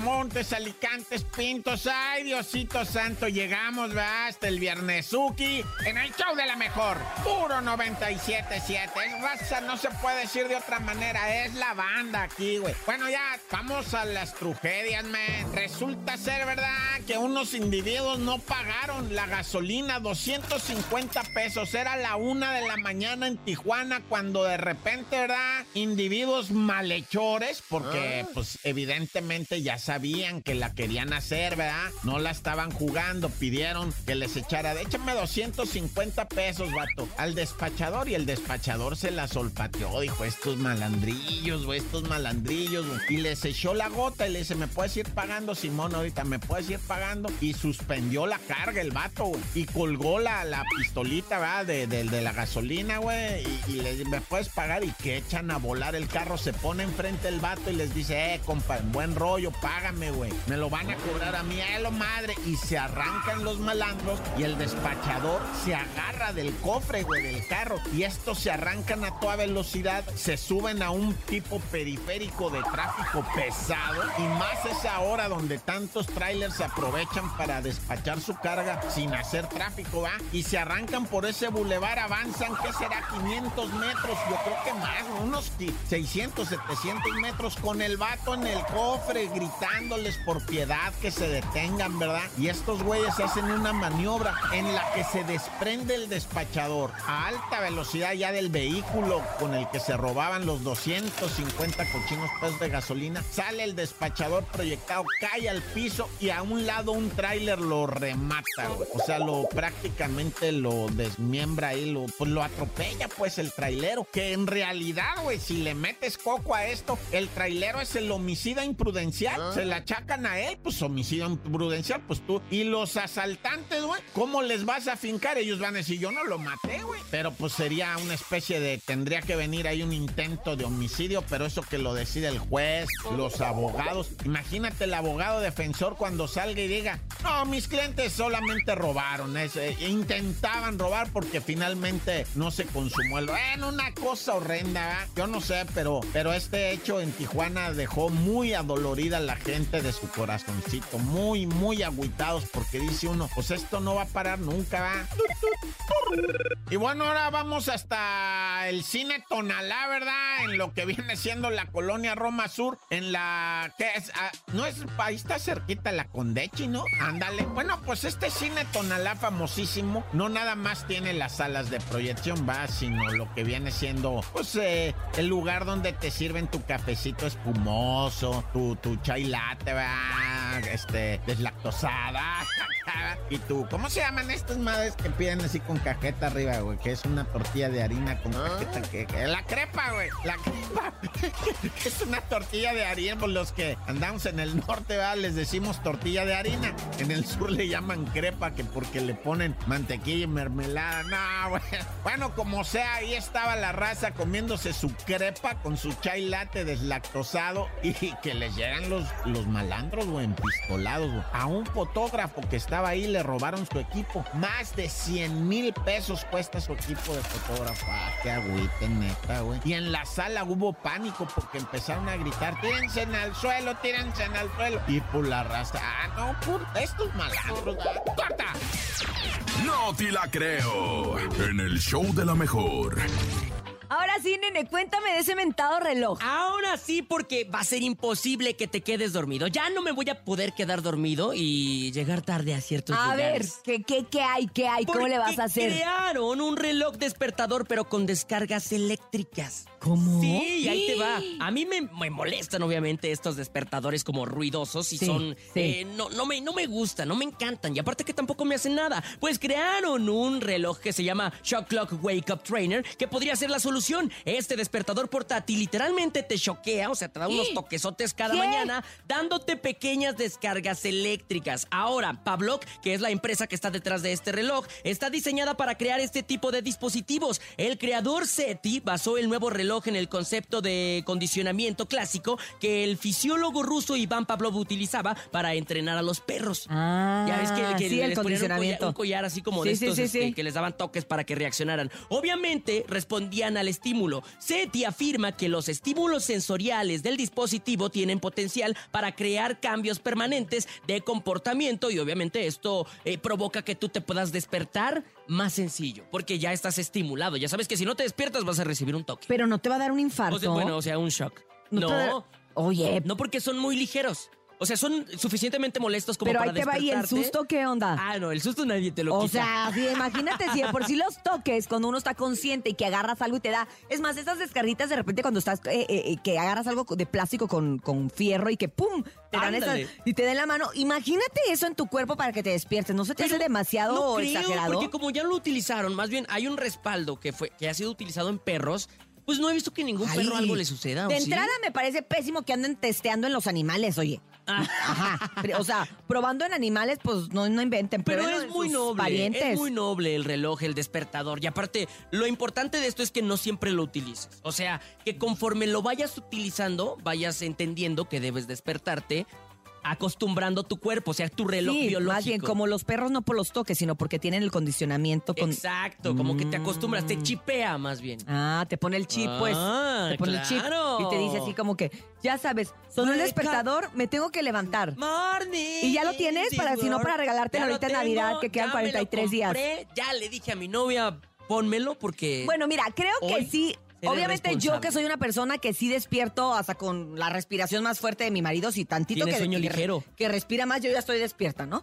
Montes, Alicantes, Pintos. Ay, Diosito Santo, llegamos, va, hasta el Viernesuki en el show de la mejor. Puro 97.7. Es raza, no se puede decir de otra manera. Es la banda aquí, güey. Bueno, ya vamos a las tragedias, man. Resulta ser, ¿verdad? Que unos individuos no pagaron la gasolina, 250 pesos. Era la una de la mañana en Tijuana cuando de repente, ¿verdad? Individuos malhechores, porque, pues, evidentemente ya sabían que la querían hacer, ¿verdad? No la estaban jugando, pidieron que les echara, échame 250 pesos, vato, al despachador y el despachador se la solpateó, dijo, estos malandrillos, güey, estos malandrillos. Y les echó la gota y le dice, ¿me puedes ir pagando, Simón, ahorita? ¿Me puedes ir pagando? Y suspendió la carga el vato, güey. Y colgó la, la pistolita, ¿verdad? De, de, de la gasolina, güey. Y, y le dice, ¿me puedes pagar? Y que echan a volar el carro, se pone enfrente el vato y les dice, eh, compa, en buen rollo, págame, güey. Me lo van a cobrar a mí, a lo madre. Y se arrancan los malandros y el despachador se agarra del cofre, güey, del carro. Y estos se arrancan a toda velocidad, se suben a un tipo periférico de tráfico pesado. Y más esa hora donde tantos trailers aprovechan para despachar su carga sin hacer tráfico, ¿va? Y se arrancan por ese bulevar, avanzan, ¿qué será? 500 metros, yo creo que más, unos 600, 700 metros con el vato en el cofre por piedad que se detengan, ¿verdad? Y estos güeyes hacen una maniobra en la que se desprende el despachador a alta velocidad ya del vehículo con el que se robaban los 250 cochinos pesos de gasolina. Sale el despachador proyectado, cae al piso y a un lado un tráiler lo remata, güey. O sea, lo prácticamente lo desmiembra ahí, lo, pues lo atropella pues el trailero. Que en realidad, güey, si le metes coco a esto, el trailero es el homicida imprudencial. Se la achacan a él, pues homicidio imprudencial, pues tú. Y los asaltantes, güey, ¿cómo les vas a fincar? Ellos van a decir, yo no lo maté, güey. Pero pues sería una especie de, tendría que venir ahí un intento de homicidio, pero eso que lo decide el juez, los abogados. Imagínate el abogado defensor cuando salga y diga, no, mis clientes solamente robaron, eh, intentaban robar porque finalmente no se consumó el... Bueno, una cosa horrenda, ¿verdad? Yo no sé, pero, pero este hecho en Tijuana dejó muy adolorida a la gente de su corazoncito, muy, muy agüitados porque dice uno, pues esto no va a parar nunca, ¿va? Y bueno, ahora vamos hasta el cine Tonalá, ¿verdad? En lo que viene siendo la colonia Roma Sur, en la... ¿Qué es? Ah, no es... Ahí está cerquita la Condechi, ¿no? Ándale. Bueno, pues este cine Tonalá famosísimo, no nada más tiene las salas de proyección, va, sino lo que viene siendo, pues, eh, el lugar donde te sirven tu cafecito espumoso, tu, tu chai va, este, deslactosada. Y tú, ¿cómo se llaman estas madres que piden así con cajeta arriba, güey? Que es una tortilla de harina con cajeta. Que, que- la crepa, güey. La crepa. es una tortilla de harina. Por los que andamos en el norte, ¿verdad? Les decimos tortilla de harina. En el sur le llaman crepa, que porque le ponen mantequilla y mermelada. No, güey. Bueno, como sea, ahí estaba la raza comiéndose su crepa con su chai latte deslactosado. Y que les llegan los, los malandros, güey, empistolados, güey. A un fotógrafo que estaba ahí le robaron su equipo. Más de 100 mil pesos cuesta su equipo de fotógrafo. Ah, qué agüite, neta, güey. Y en la sala hubo pánico porque empezaron a gritar, tírense al suelo, tírense al suelo. Y por la raza, ah, no, por estos malandros, ah, ¡corta! No te la creo. En el show de la mejor. Ahora sí, nene, cuéntame de ese mentado reloj. Ahora sí, porque va a ser imposible que te quedes dormido. Ya no me voy a poder quedar dormido y llegar tarde a ciertos A ver, lugares. ¿qué, qué, qué hay? ¿Qué hay? ¿Cómo le vas a hacer? Crearon un reloj despertador, pero con descargas eléctricas. ¿Cómo? Sí, ahí te va. A mí me, me molestan, obviamente, estos despertadores como ruidosos y Sí, son. sí. eh, no, no, me, no me gustan, no me encantan. Y aparte que tampoco me hacen nada. Pues crearon un reloj que se llama Shock Clock Wake Up Trainer, que podría ser la solución solución. Este despertador portátil literalmente te choquea, o sea, te da unos toquesotes cada ¿Qué? mañana, dándote pequeñas descargas eléctricas. Ahora, Pavlok, que es la empresa que está detrás de este reloj, está diseñada para crear este tipo de dispositivos. El creador SETI basó el nuevo reloj en el concepto de condicionamiento clásico que el fisiólogo ruso Iván Pavlov utilizaba para entrenar a los perros. Ah, Ya ves que, que sí, el les ponían un collar, condicionamiento. un collar así como Sí, de estos sí, este, sí. que les daban toques para que reaccionaran. Obviamente respondían al estímulo. SETI afirma que los estímulos sensoriales del dispositivo tienen potencial para crear cambios permanentes de comportamiento y obviamente esto eh, provoca que tú te puedas despertar más sencillo porque ya estás estimulado. Ya sabes que si no te despiertas vas a recibir un toque. Pero no te va a dar un infarto. O sea, bueno, o sea, un shock. No No, Oye, no porque son muy ligeros. O sea, son suficientemente molestos como pero para ahí te va y el despertarte. susto, ¿qué onda? Ah, no, el susto nadie te lo O quita. sea, sí, imagínate si de por sí los toques cuando uno está consciente y que agarras algo y te da. Es más, esas descarguitas de repente cuando estás, eh, eh, eh, que agarras algo de plástico con, con fierro y que ¡pum! Te dan Ándale. esas y te den la mano. Imagínate eso en tu cuerpo para que te despiertes. ¿No se te hace Pero demasiado no creo, exagerado? Porque como ya lo utilizaron, más bien hay un respaldo que fue que ha sido utilizado en perros, pues no he visto que ningún perro algo le suceda. ¿o De sí? entrada me parece pésimo que anden testeando en los animales, oye. Ah. Ajá. O sea, probando en animales, pues no, no inventen. Pero es muy noble, Parientes. es muy noble el reloj, el despertador. Y aparte, lo importante de esto es que no siempre lo utilices. O sea, que conforme lo vayas utilizando, vayas entendiendo que debes despertarte, acostumbrando tu cuerpo, o sea, tu reloj sí, biológico. más bien como los perros no por los toques, sino porque tienen el condicionamiento con... Exacto, como que te acostumbras, te chipea más bien. Ah, te pone el chip, pues. Ah, Te pone el chip claro. y te dice así como que, ya sabes, sonó el despertador, me tengo que levantar. Morning. ¿Y ya lo tienes para- si no, para regalártelo ahorita en Navidad, que quedan ya me lo 43 días? Ya le dije a mi novia, pónmelo porque... Bueno, mira, creo que sí. Obviamente yo que soy una persona que sí despierto hasta con la respiración más fuerte de mi marido, si tantito que, sueño que- ligero. que respira más, yo ya estoy despierta, ¿no?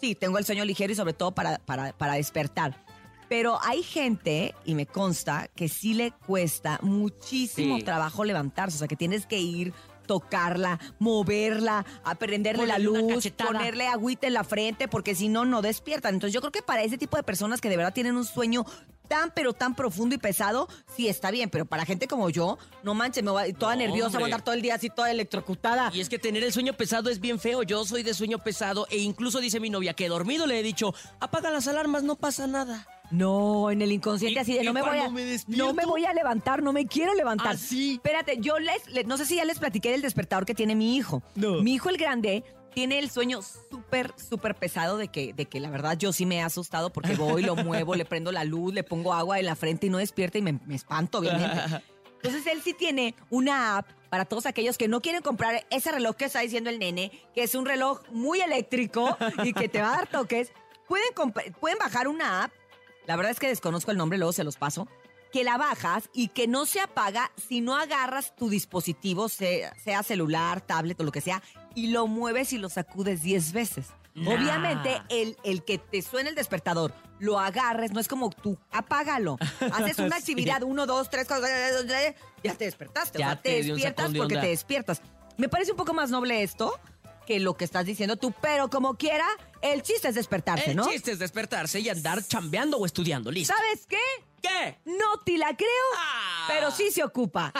Sí, tengo el sueño ligero y sobre todo para, para, para despertar. Pero hay gente, y me consta, que sí le cuesta muchísimo Sí. trabajo levantarse. O sea, que tienes que ir, tocarla, moverla, a prenderle la luz, ponerle agüita en la frente, porque si no, no despiertan. Entonces yo creo que para ese tipo de personas que de verdad tienen un sueño tan, pero tan profundo y pesado, sí está bien. Pero para gente como yo, no manches, me voy toda No, nerviosa, voy a andar todo el día así, toda electrocutada. Y es que tener el sueño pesado es bien feo. Yo soy de sueño pesado e incluso dice mi novia que dormido le he dicho, apaga las alarmas, no pasa nada. No, en el inconsciente así de no me voy a me no me voy a levantar, no me quiero levantar. Así. Espérate, yo les, le- no sé si ya les platiqué del despertador que tiene mi hijo. No. Mi hijo el grande tiene el sueño súper súper pesado de que de que la verdad yo sí me he asustado porque voy, lo muevo, le prendo la luz, le pongo agua en la frente y no despierta y me, me espanto obviamente. Entonces él sí tiene una app para todos aquellos que no quieren comprar ese reloj que está diciendo el nene, que es un reloj muy eléctrico y que te va a dar toques. Pueden, pueden bajar una app, la verdad es que desconozco el nombre, luego se los paso, que la bajas y que no se apaga si no agarras tu dispositivo, sea, sea celular, tablet o lo que sea, y lo mueves y lo sacudes 10 veces. Nah. Obviamente, el, el que te suene el despertador, lo agarres, no es como tú, apágalo. Haces una Sí. actividad, uno, dos, tres, cuatro, ya te despertaste. Ya o sea, te te despiertas porque te despiertas. Me parece un poco más noble esto que lo que estás diciendo tú, pero como quiera, el chiste es despertarse, El ¿no? chiste es despertarse y andar chambeando o estudiando, listo. ¿Sabes qué? ¿Qué? No te la creo, Ah. pero sí se ocupa.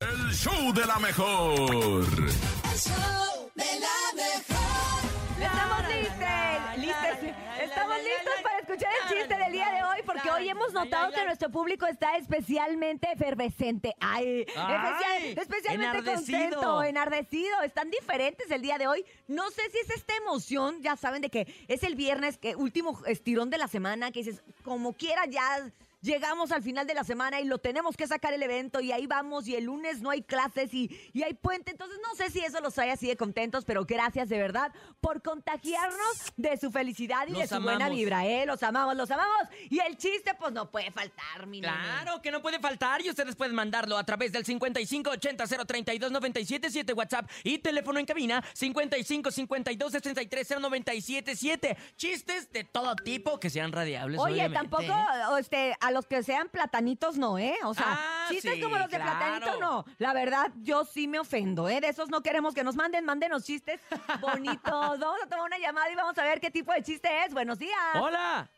El show de la mejor. El show de la mejor. Estamos listos, listos, estamos listos para escuchar el chiste del día de hoy porque hoy hemos notado que nuestro público está especialmente efervescente. Ay, Ay, especial- especialmente enardecido. contento, enardecido. Están diferentes el día de hoy. No sé si es esta emoción, ya saben de que es el viernes, que último estirón de la semana, que dices, como quiera ya llegamos al final de la semana y lo tenemos que sacar el evento y ahí vamos y el lunes no hay clases y, y hay puente. Entonces no sé si eso los trae así de contentos, pero gracias de verdad por contagiarnos de su felicidad y de su buena vibra, ¿eh? Los amamos, los amamos. Y el chiste pues no puede faltar, mi nene. Claro que no puede faltar y ustedes pueden mandarlo a través del 5580 032 977 WhatsApp y teléfono en cabina 55 52 63 0977. Chistes de todo tipo que sean radiables. Oye, obviamente. tampoco este, a los que sean platanitos no, ¿eh? O sea, Ah, chistes sí, como los de claro. platanito no. La verdad, yo sí me ofendo, ¿eh? De esos no queremos que nos manden, mándenos chistes bonitos. vamos a tomar una llamada y vamos a ver qué tipo de chiste es. Buenos días. Hola.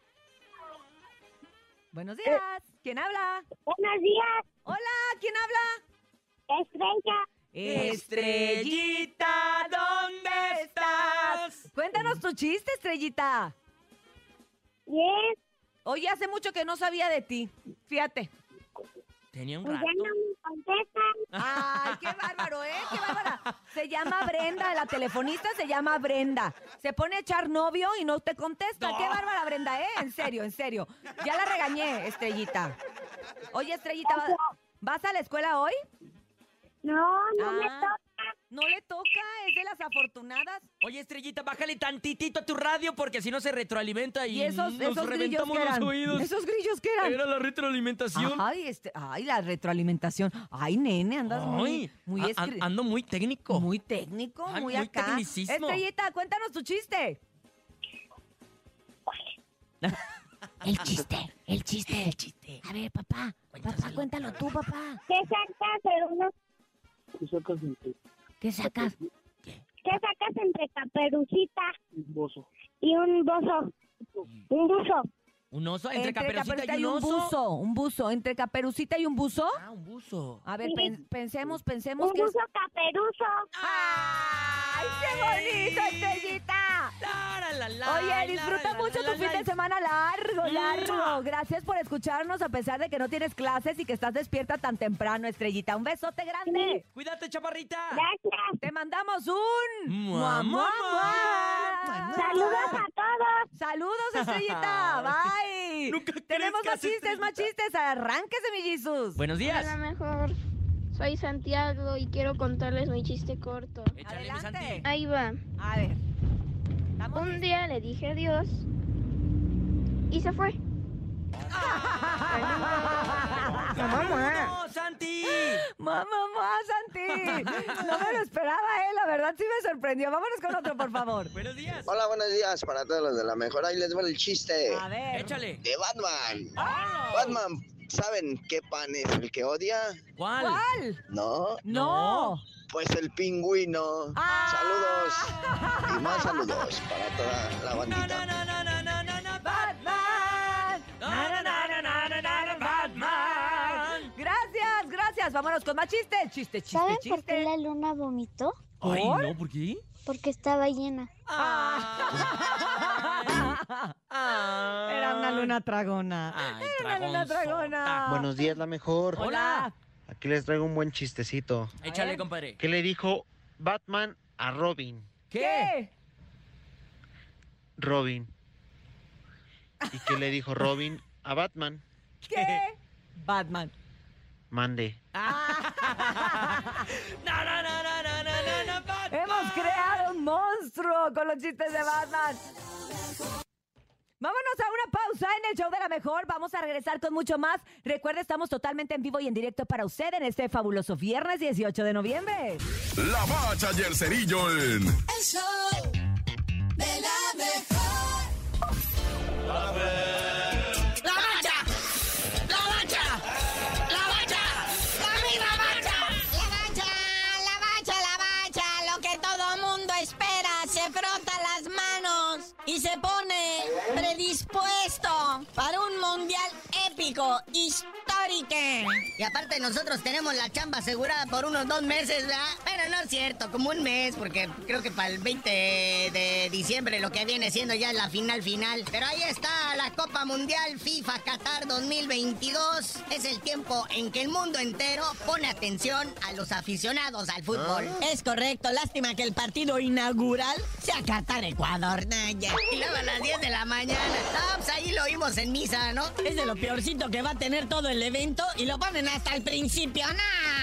Buenos días. ¿Quién habla? Buenos días, Hola, ¿quién habla? Estrella. Estrellita, ¿dónde estás? Cuéntanos tu chiste, Estrellita. Bien, Oye, hace mucho que no sabía de ti. Fíjate. Tenía un pues rato. ya no me contestan. Ay, qué bárbaro, ¿eh? Qué bárbara. Se llama Brenda, la telefonista se llama Brenda. Se pone a echar novio y no te contesta. Qué bárbara, Brenda, ¿eh? En serio, en serio. Ya la regañé, Estrellita. Oye, Estrellita, ¿va- ¿vas a la escuela hoy? No, no me Ah. toca. No le toca, afortunadas. Oye, Estrellita, bájale tantitito a tu radio porque si no se retroalimenta y, Y esos, nos esos grillos reventamos que los eran. oídos. Esos grillos que eran. Era la retroalimentación. Ay, este, ay, la retroalimentación. Ay, nene, andas muy, Ay, muy, a- a- escri- ando muy técnico. muy técnico, Ay, muy muy acá. tecnicismo. Estrellita, cuéntanos tu chiste. El chiste, el chiste, el chiste. A ver, papá, papá, cuéntalo tú, papá. ¿Qué sacas de uno? ¿Qué sacas? ¿Qué sacas entre caperucita y un bozo? Un buzo. Un oso entre, caperucita Caperucita y un oso. buzo, un buzo. ¿Entre caperucita y un buzo? Ah, un buzo. A ver, Sí. pen- pensemos, pensemos Un que... es- buzo caperuzo. ¡Ay, qué bonito, Estrellita! La, la, la, Oye, disfruta la, mucho la, tu la, fin de semana largo, largo. ¡Mua! Gracias por escucharnos a pesar de que no tienes clases y que estás despierta tan temprano, Estrellita. Un besote grande. Cuídate, chaparrita. Gracias. Te mandamos un... Mua, mua, mua. Saludos a todos. Saludos, Estrellita. Bye. Nunca Tenemos más chistes, más chistes. Arránquese, mi Jesus. Buenos días. Hola, mejor. Soy Santiago y quiero contarles mi chiste corto. Échale, Adelante. Santi. Ahí va. A ver. Estamos Un día le dije adiós y se fue. ¡No, Santi! Mamá, mamá, Santi. No me lo esperaba, eh. La verdad sí me sorprendió. Vámonos con otro, por favor. Buenos días. Hola, buenos días para todos los de la mejor. Ahí les va el chiste A ver. Échale. de Batman. ¡Ah! Batman, ¿saben qué pan es el que odia? ¿Cuál? ¿Cuál? No, No. pues el pingüino. Ah. Saludos y más saludos para toda la No, bandita. no, no, no, no, no, no, no, Batman. No, no, no, no, no, no, no, no, Batman. Gracias, gracias. Vámonos con más chiste. Chiste, chiste, ¿Saben chiste. por qué la luna vomitó? Ay, no, ¿por qué? Porque estaba llena. Ah. Era una luna tragona. Ay, Era una luna tragona. Buenos días, la mejor. Hola. Aquí les traigo un buen chistecito. Échale, compadre. ¿Qué le dijo Batman a Robin? ¿Qué? Robin. ¿Y qué le dijo Robin a Batman? ¿Qué? Batman. Mande. No, no, no, no, no, no, no, no, Batman. Hemos creado un monstruo con los chistes de Batman. Vámonos a una pausa en el show de la mejor. Vamos a regresar con mucho más. Recuerda, estamos totalmente en vivo y en directo para usted en este fabuloso viernes 18 de noviembre. La bacha y el cerillo en El show ごいした Y aparte nosotros tenemos la chamba asegurada por unos dos meses, ¿verdad? Bueno, no es cierto, como un mes, porque creo que para el 20 de diciembre lo que viene siendo ya es la final final. Pero ahí está la Copa Mundial FIFA Qatar 2022. Es el tiempo en que el mundo entero pone atención a los aficionados al fútbol. Es correcto, lástima que el partido inaugural sea Qatar-Ecuador. Y luego a las 10 de la mañana. Ah, pues ahí lo oímos en misa, ¿no? Es de lo peorcito que va a tener todo el evento y lo ponen hasta el principio. ¡Nah!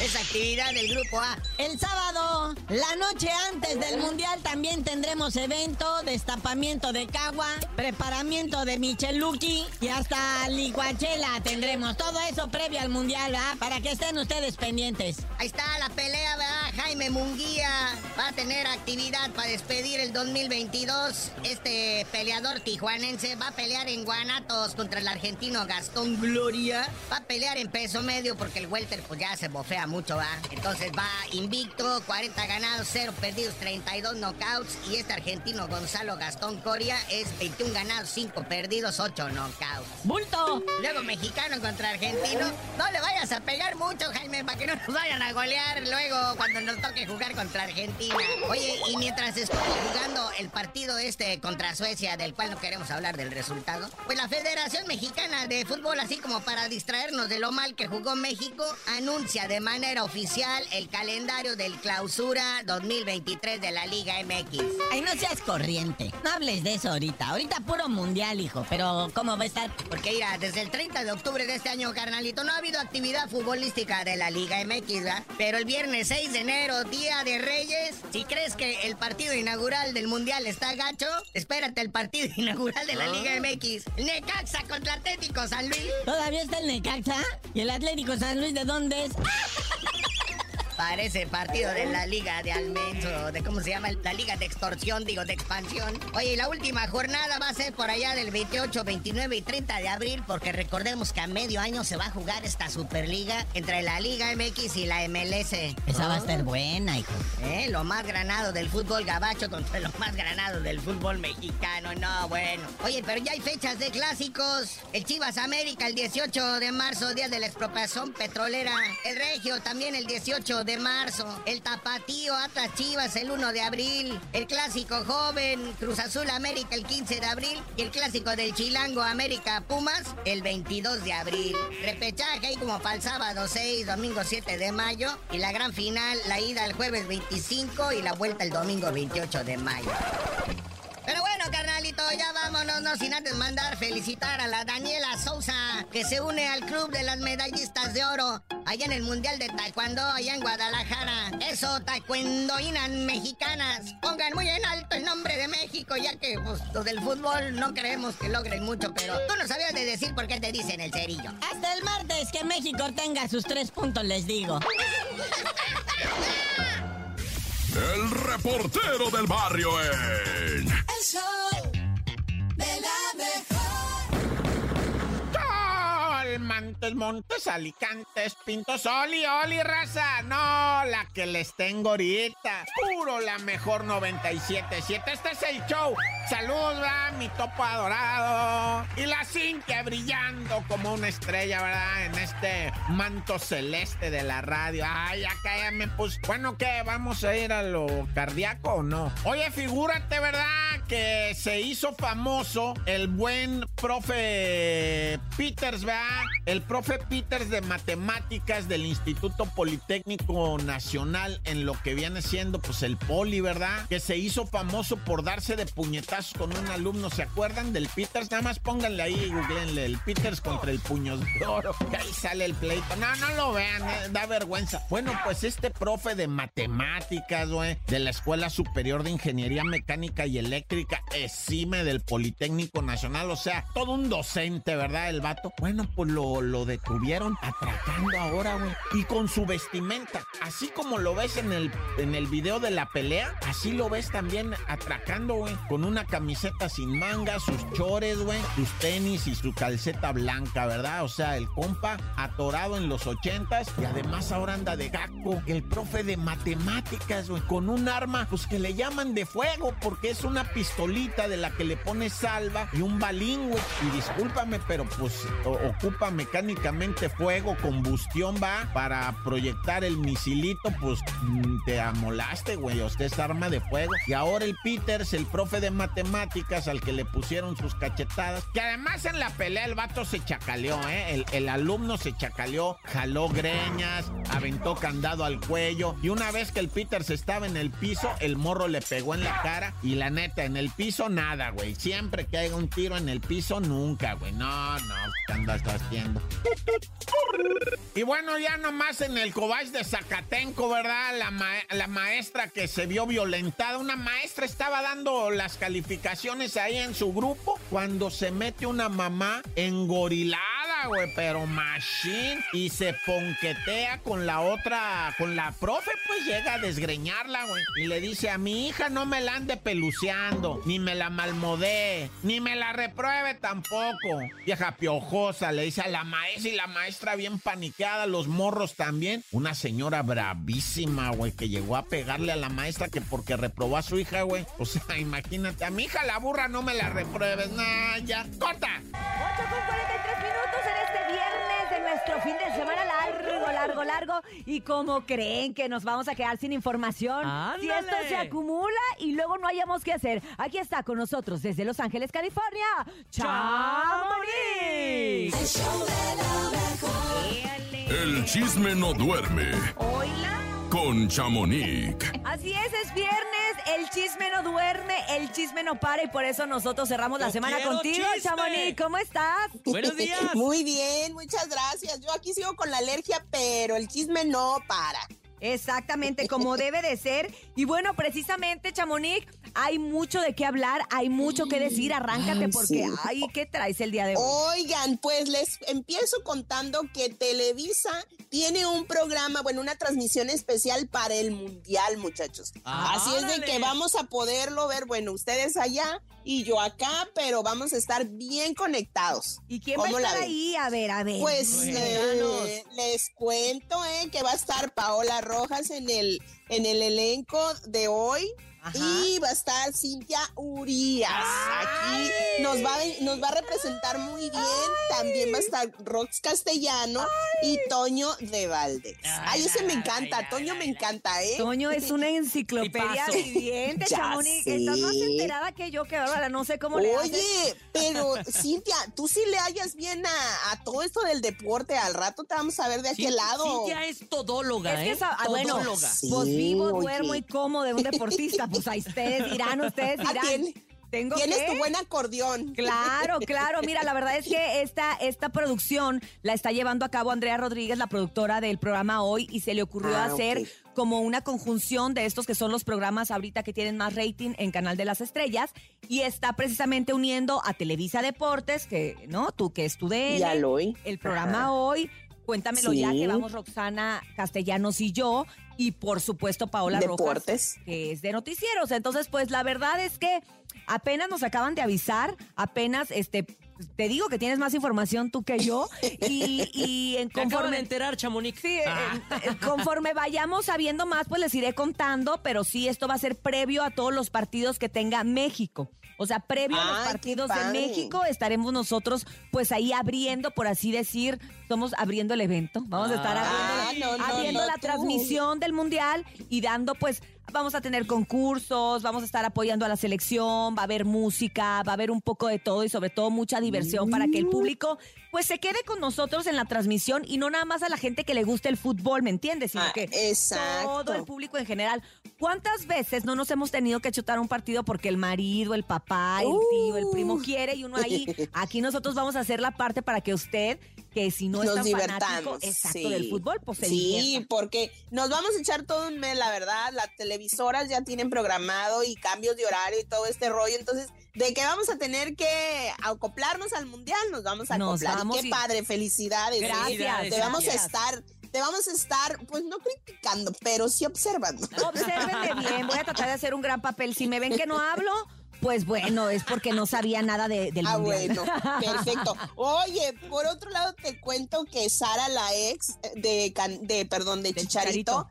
Esa actividad del grupo A. El sábado, la noche antes del mundial, también tendremos evento, destapamiento de cagua, preparamiento de Micheluki y hasta licuachela tendremos. Todo eso previo al mundial, ¿verdad? Para que estén ustedes pendientes. Ahí está la pelea, ¿verdad? Jaime Munguía va a tener actividad para despedir el 2022. Este peleador tijuanense va a pelear en Guanatos contra el argentino Gastón Gloria. Va a pelear en peso medio porque el welter pues ya se bofea mucho, ¿va? Entonces va invicto, 40 ganados, 0 perdidos, 32 knockouts. Y este argentino Gonzalo Gastón Coria es 21 ganados, 5 perdidos, 8 knockouts. ¡Bulto! Luego mexicano contra argentino. No le vayas a pegar mucho, Jaime, para que no nos vayan a golear luego cuando nos toque jugar contra Argentina. Oye, y mientras estoy jugando el partido este contra Suecia, del cual no queremos hablar del resultado, pues la Federación Mexicana de Fútbol, así como para distraernos de lo mal que jugó México, anuncia de manera oficial el calendario del clausura 2023 de la Liga MX. Ay, no seas corriente. No hables de eso ahorita. Ahorita puro mundial, hijo. Pero, ¿cómo va a estar? Porque mira, desde el 30 de octubre de este año, carnalito, no ha habido actividad futbolística de la Liga MX, ¿verdad? Pero el viernes 6 de enero, Día de Reyes, si crees que el partido inaugural del Mundial está gacho, espérate el partido inaugural de la Liga MX. Necaxa contra Atlético San Luis. ¿Todavía está el Necaxa? ¿Y el Atlético San Luis de dónde es? Parece partido de la Liga de Almenso, de cómo se llama, la Liga de Extorsión, digo, de expansión. Oye, la última jornada va a ser por allá del 28, 29 y 30 de abril, porque recordemos que a medio año se va a jugar esta Superliga entre la Liga MX y la MLS. Esa va a estar buena, hijo. ¿Eh? Lo más granado del fútbol gabacho contra lo más granado del fútbol mexicano. No, bueno. Oye, pero ya hay fechas de clásicos. El Chivas América el 18 de marzo, día de la expropiación petrolera. El Regio también el 18 de marzo. El Tapatío Atlas Chivas el 1 de abril. El Clásico Joven Cruz Azul América el 15 de abril. Y el Clásico del Chilango América Pumas el 22 de abril. Repechaje ahí como para el sábado 6, domingo 7 de mayo. Y la gran final, la ida el jueves 25 y la vuelta el domingo 28 de mayo. Pero bueno, carnalito, ya vámonos, no sin antes mandar felicitar a la Daniela Sousa, que se une al club de las medallistas de oro, allá en el Mundial de Taekwondo, allá en Guadalajara. Eso, taekwondoinas mexicanas. Pongan muy en alto el nombre de México, ya que pues, los del fútbol no creemos que logren mucho, pero tú no sabías de decir por qué te dicen el cerillo. Hasta el martes que México tenga sus tres puntos, les digo. El reportero del barrio en. El show de la mejor. Montes, Montes, Alicantes, Pintos, Oli, Oli, raza. No, la que les tengo ahorita. Puro la mejor 97.7. Este es el show. Saludos, va, mi topo adorado. Y la Cintia brillando como una estrella, ¿verdad? En este manto celeste de la radio. Ay, acá ya me puse. Bueno, ¿qué? ¿Vamos a ir a lo cardíaco o no? Oye, figúrate, ¿verdad? Que se hizo famoso el buen profe Peters, ¿verdad? El profe Peters de matemáticas del Instituto Politécnico Nacional en lo que viene siendo pues el poli, ¿verdad? Que se hizo famoso por darse de puñetazos con un alumno. ¿Se acuerdan del Peters? Nada más pónganle ahí, googleenle, el Peters contra el puños de oro. Que ahí sale el pleito. No, no lo vean, eh, da vergüenza. Bueno, pues este profe de matemáticas, güey, de la Escuela Superior de Ingeniería Mecánica y Eléctrica, ESIME del Politécnico Nacional, o sea, todo un docente, ¿verdad? El vato. Bueno, pues lo, lo detuvieron atracando ahora, güey. Y con su vestimenta, así como lo ves en el, en el video de la pelea, así lo ves también atracando, güey. Con una camiseta sin manga, sus chores, güey, sus tenis y su calceta blanca, ¿verdad? O sea, el compa atorado en los ochentas y además ahora anda de gaco. El profe de matemáticas, güey, con un arma, pues que le llaman de fuego porque es una pistolita de la que le pone salva y un balín. Y discúlpame, pero pues ocupa mecánicamente fuego, combustión, va, para proyectar el misilito, pues mm, te amolaste, güey, usted es arma de fuego. Y ahora el Peters, el profe de matemáticas al que le pusieron sus cachetadas, que además en la pelea el vato se chacaleó, ¿eh? El, el alumno se chacaleó, jaló greñas, aventó candado al cuello, y una vez que el Peters estaba en el piso, el morro le pegó en la cara, y la neta, en el piso nada, güey. Siempre que haya un tiro en el piso, nunca, güey. No, no, ¿qué andas haciendo? Y bueno, ya nomás en el Cobach de Zacatenco, ¿verdad? La, la maestra que se vio violentada, una maestra estaba dando las calificaciones ahí en su grupo cuando se mete una mamá engorilada, güey, pero machine. Y se ponquetea con la otra, con la profe, pues llega a desgreñarla, güey. Y le dice, a mi hija no me la ande peluceando, ni me la malmodee, ni me la repruebe tampoco. Vieja piojosa, le dice a la maestra y la maestra bien paniqueada, los morros también. Una señora bravísima, güey, que llegó a pegarle a la maestra que porque reprobó a su hija, güey. O sea, imagínate, a mi hija la burra no me la repruebes, nah, ya, corta. 8 con 43 minutos este viernes de nuestro fin de semana largo, largo, largo. ¿Y cómo creen que nos vamos a quedar sin información? Si esto se acumula y luego no hayamos qué hacer. Aquí está con nosotros desde Los Ángeles, California, Chamonix. El chisme no duerme Hola. Con Chamonix. Así es, es viernes, el chisme no duerme, el chisme no para y por eso nosotros cerramos la Yo semana contigo, chisme. Chamonix. ¿Cómo estás? Buenos días. Muy bien, muchas gracias. Yo aquí sigo con la alergia, pero el chisme no para. Exactamente, como debe de ser. Y bueno, precisamente, Chamonix, hay mucho de qué hablar, hay mucho que decir. Arráncate Ay, porque, sí. ay, ¿qué traes el día de hoy? Oigan, pues les empiezo contando que Televisa tiene un programa, bueno, una transmisión especial para el Mundial, muchachos. Ah, Así es de que vamos a poderlo ver, bueno, ustedes allá y yo acá, pero vamos a estar bien conectados. ¿Y quién va a ¿Cómo la estar ahí? A ver, a ver. Pues eh, les cuento eh, que va a estar Paola Rojas en el, en el elenco de hoy. Ajá. Y va a estar Cintia Urias. Aquí nos va, a, ven- nos va a representar muy bien. También va a estar Rox Castellano y Toño de Valdés. Ay, Ay, ese me encanta. ay, Toño ay, me ay. encanta, ¿eh? Toño es una enciclopedia viviente, Chamonix. Estás más enterada que yo, que bárbara. No sé cómo le haces. Oye, pero Cintia, tú sí le hallas bien a, a todo esto del deporte. Al rato te vamos a ver de aquel lado. Cintia es todóloga, Es que ¿eh? esa- bueno, Todóloga. Sí, Pues vivo, oye. duermo y como de un deportista. Pues ahí ustedes dirán, ustedes Ah, dirán. Tengo Tienes que- tu buen acordeón. Claro, claro. Mira, la verdad es que esta, esta producción la está llevando a cabo Andrea Rodríguez, la productora del programa Hoy, y se le ocurrió Ah, hacer como una conjunción de estos que son los programas ahorita que tienen más rating en Canal de las Estrellas, y está precisamente uniendo a Televisa Deportes, que, ¿no? Tú que es tu DN, el programa Ajá. Hoy. Cuéntamelo ya que vamos Roxana Castellanos y yo, y por supuesto Paola Deportes. Rojas, que es de noticieros. Entonces, pues la verdad es que apenas nos acaban de avisar, apenas este te digo que tienes más información tú que yo y, y en Me acabo de conforme enterar, Chamonix. Sí, Ah. eh, conforme vayamos sabiendo más, pues les iré contando, pero sí, esto va a ser previo a todos los partidos que tenga México. O sea, previo a los partidos de. México estaremos nosotros, pues ahí abriendo, por así decir, estamos abriendo el evento. Vamos a estar Ah, abriendo, no, no, abriendo no, la tú. transmisión del Mundial y dando, pues, vamos a tener concursos, vamos a estar apoyando a la selección, va a haber música, va a haber un poco de todo y sobre todo mucha diversión para que el público, pues, se quede con nosotros en la transmisión y no nada más a la gente que le guste el fútbol, ¿me entiendes? Sino Ah, que exacto. todo el público en general. ¿Cuántas veces no nos hemos tenido que chutar un partido porque el marido, el papá, el tío, el primo Uh. quiere y uno ahí? Aquí nosotros vamos a hacer la parte para que usted, que si no es Nos tan fanático, exacto, sí. del fútbol, pues se Sí, divierta. porque nos vamos a echar todo un mes, la verdad. Las televisoras ya tienen programado y cambios de horario y todo este rollo. Entonces, de que vamos a tener que acoplarnos al mundial, nos vamos a Nos acoplar. vamos y qué y- padre, felicidades. ¿eh? Gracias, Te vamos a gracias. estar, te vamos a estar, pues no criticando, pero sí observando. Obsérvenme bien, voy a tratar de hacer un gran papel. Si me ven que no hablo, pues bueno, es porque no sabía nada de, del Ah, mundial. bueno, perfecto. Oye, por otro lado te cuento que Sara, la ex de, Can- de perdón, de, De Chicharito,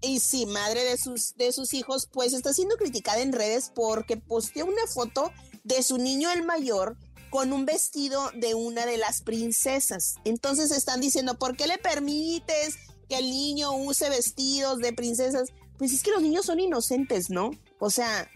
y sí, madre de sus, de sus hijos, pues está siendo criticada en redes porque posteó una foto de su niño el mayor con un vestido de una de las princesas. Entonces están diciendo, ¿por qué le permites que el niño use vestidos de princesas? Pues es que los niños son inocentes, ¿no? O sea,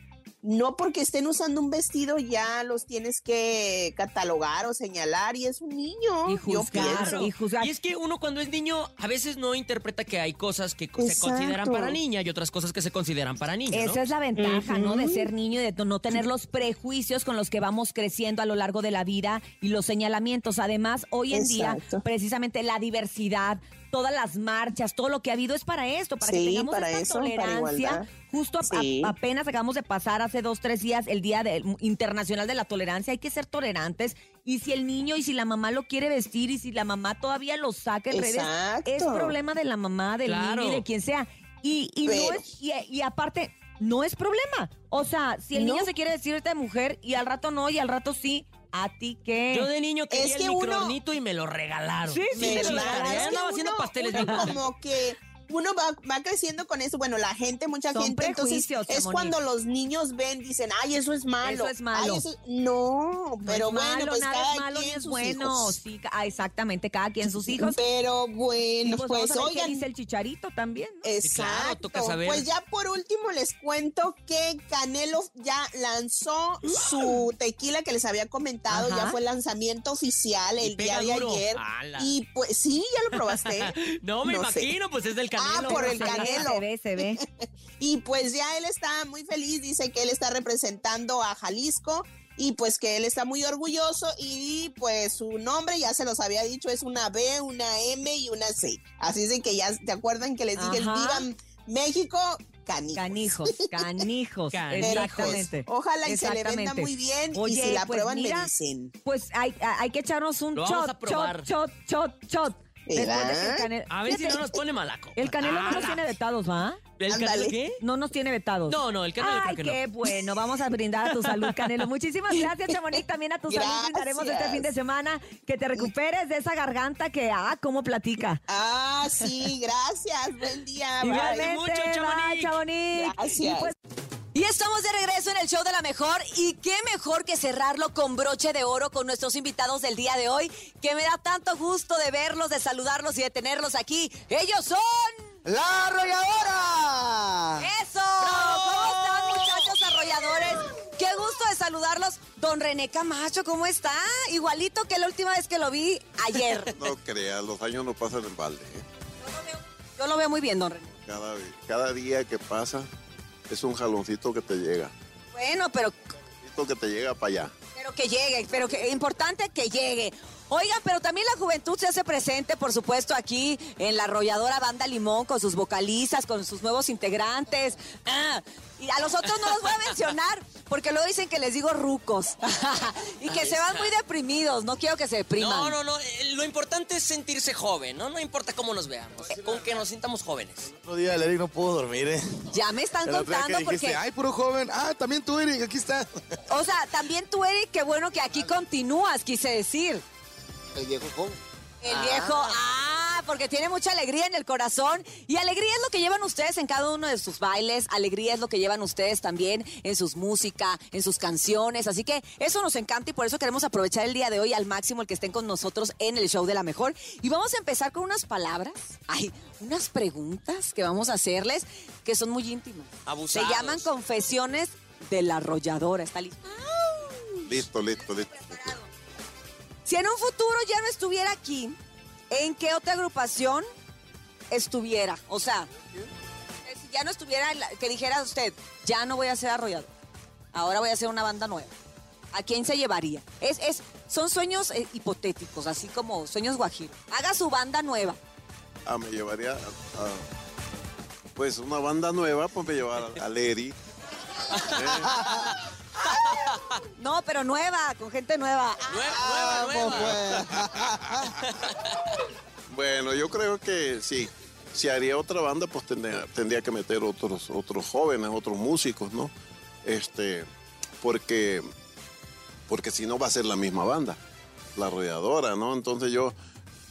no porque estén usando un vestido ya los tienes que catalogar o señalar y es un niño. Y juzgar, y juzgar. Y es que uno cuando es niño a veces no interpreta que hay cosas que se consideran para niña y otras cosas que se consideran para niño. ¿no? Esa es la ventaja, ¿no? De ser niño y de no tener los prejuicios con los que vamos creciendo a lo largo de la vida y los señalamientos. Además, hoy en día, precisamente la diversidad, todas las marchas, todo lo que ha habido es para esto, para que tengamos para esta eso, tolerancia. Justo a- Sí. a- apenas acabamos de pasar hace hace dos, tres días, el Día de- Internacional de la Tolerancia. Hay que ser tolerantes. Y si el niño y si la mamá lo quiere vestir y si la mamá todavía lo saca en redes, es problema de la mamá, del Claro. niño y de quien sea. Y, y no es, y, y aparte, no es problema. O sea, si el No. niño se quiere vestir de mujer y al rato no y al rato sí, ¿a ti qué? Yo de niño quería Es que el uno- y me lo regalaron. Sí, sí, me lo regalaron. regalaron. Es que andaba haciendo pasteles uno como que uno va, va creciendo con eso. Bueno, la gente, mucha Son gente, entonces es cuando los niños ven, dicen, ay, eso es malo. Eso es malo. Ay, eso- No, No pero es bueno, malo, pues nada cada es malo quien ni es sus bueno. hijos. Sí, ah, exactamente, cada quien sus hijos. Pero bueno, pues, pues, vamos a ver qué oigan, dice el chicharito también. ¿no? Exacto. claro, toca saber. Pues ya por último les cuento que Canelo ya lanzó su tequila que les había comentado, Ajá. ya fue el lanzamiento oficial el día de duro. ayer. Y pues sí, ya lo probaste. No, me No sé. imagino, pues es del Ah, por el Canelo. Se ve, se ve. Y pues ya él está muy feliz, dice que él está representando a Jalisco y pues que él está muy orgulloso y pues su nombre ya se los había dicho, es una B, una M y una C. Así es de que ya te acuerdan que les dije, Ajá. viva México, canijos. Canijos, canijos. Canijos. Exactamente. Ojalá y se le venda muy bien y si la pues prueban mira, me dicen. Pues hay, hay que echarnos un Lo shot, shot, shot, shot, shot. Canelo- A ver si no nos pone malaco. El Canelo no nos ¡Hala! tiene vetados, ¿va? ¿El canelo qué? No nos tiene vetados. No, no, el canelo Ay, creo que qué no. bueno. Vamos a brindar a tu salud, Canelo. Muchísimas gracias, Chamonix. También a tu salud brindaremos este fin de semana. Que te recuperes de esa garganta que, ah, cómo platica. Ah, sí, gracias. Buen día. Igualmente, mucho, Chamonix. Chamonix. Gracias. Y pues, Y estamos de regreso en el show de la mejor. Y qué mejor que cerrarlo con broche de oro con nuestros invitados del día de hoy, que me da tanto gusto de verlos, de saludarlos y de tenerlos aquí. Ellos son. ¡La arrolladora! ¡Eso! ¿Cómo están, muchachos arrolladores? Qué gusto de saludarlos. Don René Camacho, ¿cómo está? Igualito que la última vez que lo vi ayer. No creas, los años no pasan en balde. ¿eh? Yo lo veo muy bien, don René. Cada, cada día que pasa es un jaloncito que te llega. Bueno, pero Jaloncito que te llega para allá. Pero que llegue, pero que importante que llegue. Oigan, pero también la juventud se hace presente, por supuesto, aquí en la arrolladora Banda Limón, con sus vocalistas, con sus nuevos integrantes. Ah, y a los otros no los voy a mencionar, porque luego dicen que les digo rucos. y que se van muy deprimidos, no quiero que se depriman. No, no, no. eh, Lo importante es sentirse joven, ¿no? No importa cómo nos veamos. Con que nos sintamos jóvenes. Otro día el Eric no pudo dormir, ¿eh? Ya me están El otro día que contando dijiste, porque... ay, puro joven. Ah, también tú, Eric, aquí está. O sea, también tú, Eric, qué bueno que aquí continúas, quise decir. El viejo joven. El viejo, ah, porque tiene mucha alegría en el corazón. Y alegría es lo que llevan ustedes en cada uno de sus bailes. Alegría es lo que llevan ustedes también en sus música, en sus canciones. Así que eso nos encanta y por eso queremos aprovechar el día de hoy al máximo el que estén con nosotros en el show de la mejor. Y vamos a empezar con unas palabras, ay, unas preguntas que vamos a hacerles que son muy íntimas. Abusados. Se llaman confesiones de la arrolladora. ¿Está listo? Listo, listo, listo. Si en un futuro ya no estuviera aquí, ¿en qué otra agrupación estuviera? O sea, eh, si ya no estuviera, que dijera usted, ya no voy a ser arrollador, ahora voy a hacer una banda nueva. ¿A quién se llevaría? Es, es, son sueños eh, hipotéticos, así como sueños guajiros. Haga su banda nueva. Ah, me llevaría a, a- pues una banda nueva, pues me llevar a, a Leri. No, pero nueva, con gente nueva. Nueva, nueva, Bueno, yo creo que sí. Si haría otra banda, pues tendría, tendría que meter otros, otros jóvenes, otros músicos, ¿no? Este, porque, porque si no va a ser la misma banda, la arrolladora, ¿no? Entonces yo,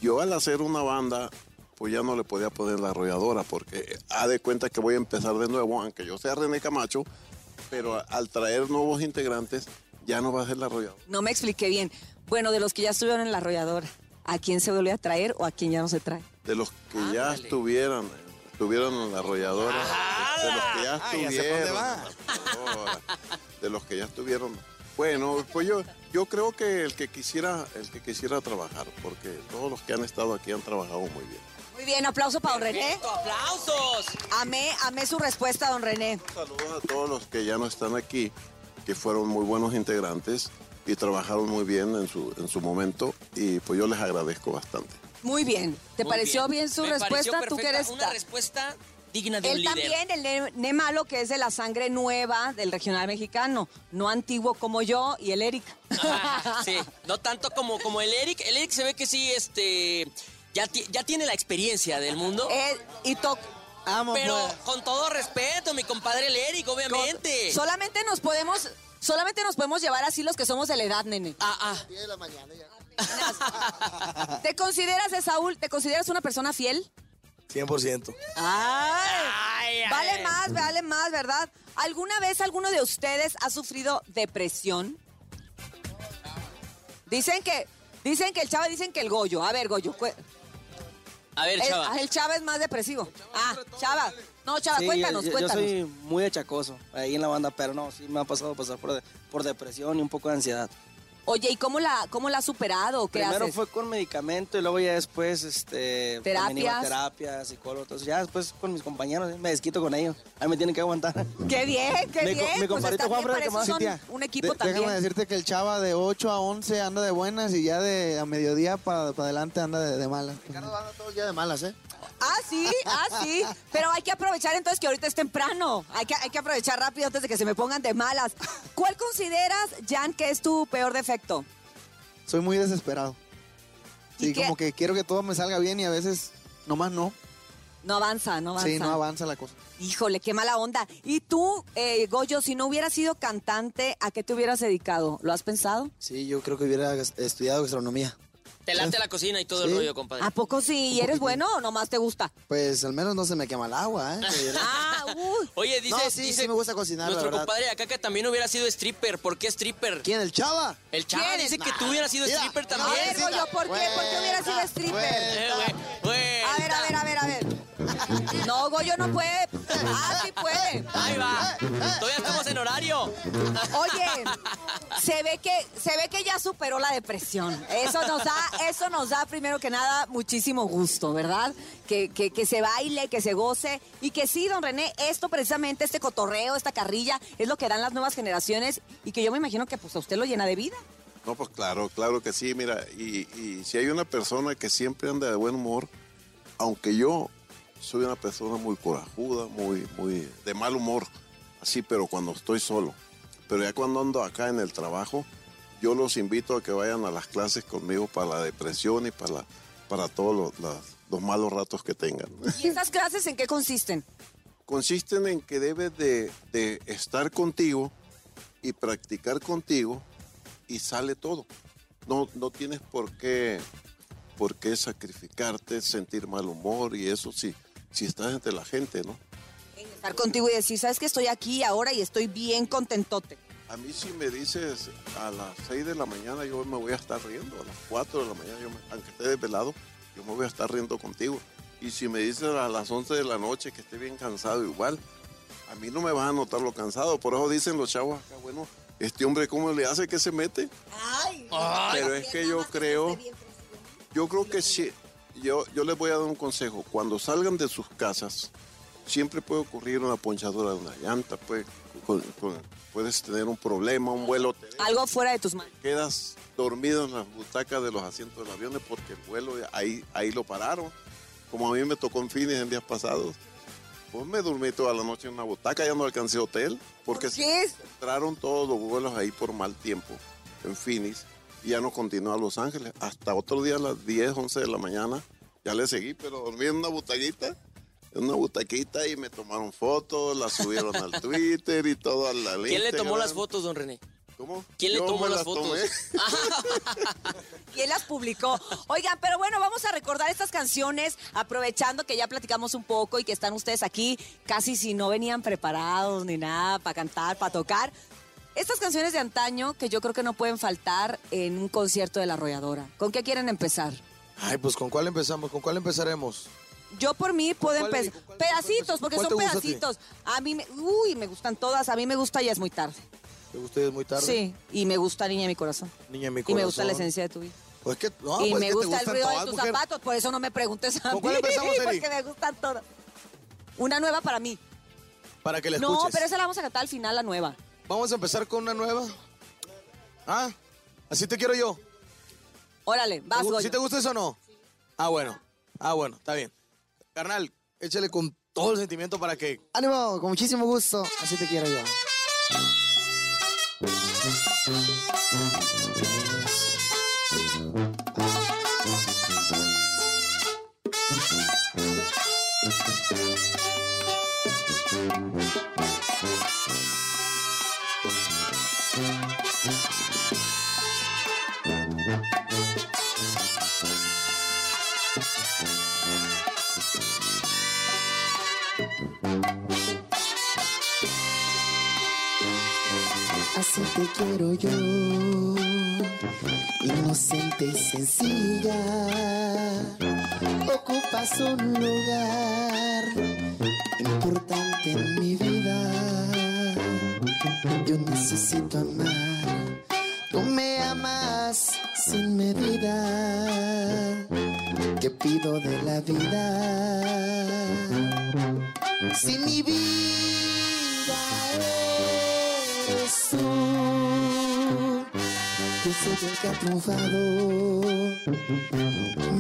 yo al hacer una banda, pues ya no le podía poner la arrolladora, porque ha de cuenta que voy a empezar de nuevo, aunque yo sea René Camacho, pero al traer nuevos integrantes, ya no va a ser la arrolladora. No me expliqué bien. Bueno, de los que ya estuvieron en la arrolladora, ¿a quién se vuelve a traer o a quién ya no se trae? de los que ya estuvieran, estuvieron en la arrolladora, de los que ya Ah, estuvieron, de los que ya estuvieron. Bueno, pues yo, yo creo que el que quisiera, el que quisiera trabajar, porque todos los que han estado aquí han trabajado muy bien. Muy bien, aplauso para don René. ¡Aplausos! Amé, amé su respuesta, don René. Saludos a todos los que ya no están aquí, que fueron muy buenos integrantes y trabajaron muy bien en su, en su momento, y pues yo les agradezco bastante. Muy bien. ¿Te Muy pareció bien, su Me respuesta? ¿Tú que eres Una respuesta digna de un Él líder. también, el ne, Ne malo, que es de la sangre nueva del regional mexicano, no antiguo como yo y el Eric. Sí, no tanto como, como el Eric. El Eric se ve que sí, este, ya, ti- ya tiene la experiencia del mundo. Eh, y to- Pero con todo respeto, mi compadre el Eric, obviamente. solamente nos podemos, solamente nos podemos llevar así los que somos de la edad, nene. Ah, ah. ¿Te consideras, eh, Saúl, te consideras una persona fiel? 100%. Ay, vale más, vale más, ¿verdad? ¿Alguna vez alguno de ustedes ha sufrido depresión? Dicen que, dicen que el Chava, dicen que el Goyo. A ver, Goyo. A ver, el, chava. el Chava es más depresivo. Ah, Chava. No, Chava, Sí, cuéntanos, yo, yo- yo cuéntanos. soy muy achacoso ahí en la banda, pero no, sí me ha pasado pasar por, de- por depresión y un poco de ansiedad. Oye, ¿y cómo la, cómo la has superado? ¿Qué Primero haces? fue con medicamento y luego ya después, este... también iba a Terapias. terapia, psicólogo, entonces ya después con mis compañeros me desquito con ellos. Ahí me tienen que aguantar. Qué bien, qué Mi bien. mi pues compadrito Juanfred, para que más- un equipo De- también. Déjame decirte que el chava de 8 a 11 anda de buenas y ya de a mediodía para adelante anda de, de malas. todo el día de malas, ¿eh? Ah, sí, ah, sí. Pero hay que aprovechar entonces que ahorita es temprano. Hay que, hay que aprovechar rápido antes de que se me pongan de malas. ¿Cuál consideras, Jan, que es tu peor defecto? Soy muy desesperado. ¿Y Sí, qué? como que quiero que todo me salga bien y a veces nomás no. No avanza, no avanza. Sí, no avanza la cosa. Híjole, qué mala onda. ¿Y tú, eh, Goyo, si no hubieras sido cantante, ¿a qué te hubieras dedicado? ¿Lo has pensado? Sí, yo creo que hubiera estudiado gastronomía. Te late la cocina y todo el Sí. rollo, compadre. ¿A poco sí? ¿Y eres bueno o nomás te gusta? Pues al menos no se me quema el agua, ¿eh? Ah, uy. Oye, dice, No, sí, dice sí me gusta cocinar, la nuestro verdad. compadre acá que también hubiera sido stripper. ¿Por qué stripper? ¿Quién, el chava? El chava ¿Quién? dice que tú hubieras sido Mira, stripper no, también. A ver, Goyo, ¿por qué? ¿Por qué hubieras sido stripper? Eh, güey, güey. A ver, a ver, a ver, a ver. No, Goyo no puede. Ah, sí puede. Ahí va. Todavía estamos en horario. Oye, se ve que se ve que ya superó la depresión. Eso nos da, eso nos da primero que nada muchísimo gusto, ¿verdad? Que, que, que se baile, que se goce y que sí, don René, esto precisamente, este cotorreo, esta carrilla, es lo que dan las nuevas generaciones y que yo me imagino que pues a usted lo llena de vida. No, pues claro, claro que sí, mira, y, y si hay una persona que siempre anda de buen humor, aunque yo soy una persona muy corajuda, muy, muy de mal humor, así, pero cuando estoy solo. Pero ya cuando ando acá en el trabajo, yo los invito a que vayan a las clases conmigo para la depresión y para, la- para todos los, las- los malos ratos que tengan. ¿Y esas clases en qué consisten? consisten en que debes de, de estar contigo y practicar contigo y sale todo. No, no tienes por qué, por qué sacrificarte, sentir mal humor y eso si, si estás entre la gente, ¿no? Estar contigo y decir, sabes que estoy aquí ahora y estoy bien contentote. A mí si me dices a las 6 de la mañana yo me voy a estar riendo, a las 4 de la mañana, yo me- aunque esté desvelado, yo me voy a estar riendo contigo. Y si me dices a las 11 de la noche que esté bien cansado igual, a mí no me vas a notar lo cansado. Por eso dicen los chavos acá, bueno, este hombre cómo le hace que se mete. Pero es que yo creo, yo creo que sí, yo, yo les voy a dar un consejo. Cuando salgan de sus casas, siempre puede ocurrir una ponchadura de una llanta, puede- con- con- puedes tener un problema, un vuelo, Algo fuera de tus manos. quedas dormido en las butacas de los asientos del avión porque el vuelo ahí, ahí lo pararon. Como a mí me tocó en fines en días pasados. Pues me dormí toda la noche en una butaca, ya no alcancé hotel, porque entraron todos los vuelos ahí por mal tiempo en Phoenix ya no continuó a Los Ángeles. Hasta otro día a las 10, 11 de la mañana, ya le seguí, pero dormí en una butaquita, en una butaquita y me tomaron fotos, las subieron al Twitter y todo al al ¿Quién le tomó las fotos, don René? ¿Cómo? ¿Quién le Yo tomó me las las fotos? él las publicó. Oigan, pero bueno, vamos a recordar estas canciones, aprovechando que ya platicamos un poco y que están ustedes aquí, casi si no venían preparados ni nada para cantar, para tocar. Estas canciones de antaño que yo creo que no pueden faltar en un concierto de la arrolladora. ¿Con qué quieren empezar? Ay, pues ¿con cuál empezamos? ¿Con cuál empezaremos? Yo por mí puedo cuál- empezar. Pedacitos, porque son a pedacitos. A mí, me, uy, me gustan todas. A mí me gusta Ya es muy tarde. ¿Te gusta y es muy tarde? Sí, y me gusta Niña de mi corazón. Niña en mi Y corazón. me gusta la esencia de tu vida. Pues que, no, y pues me que gusta el ruido de tus mujer. zapatos, por eso no me preguntes a ¿Con cuál mí, empezamos, porque me gustan todas. Una nueva para mí. Para que la No, escuches. pero esa la vamos a cantar al final, la nueva. Vamos a empezar con una nueva. Ah, así te quiero yo. Órale, vas, ¿Te Goyo. ¿Sí te gusta eso o no? Ah, bueno. Ah, bueno, está bien. Carnal, échale con todo el sentimiento para que... Ánimo, con muchísimo gusto. Así te quiero yo.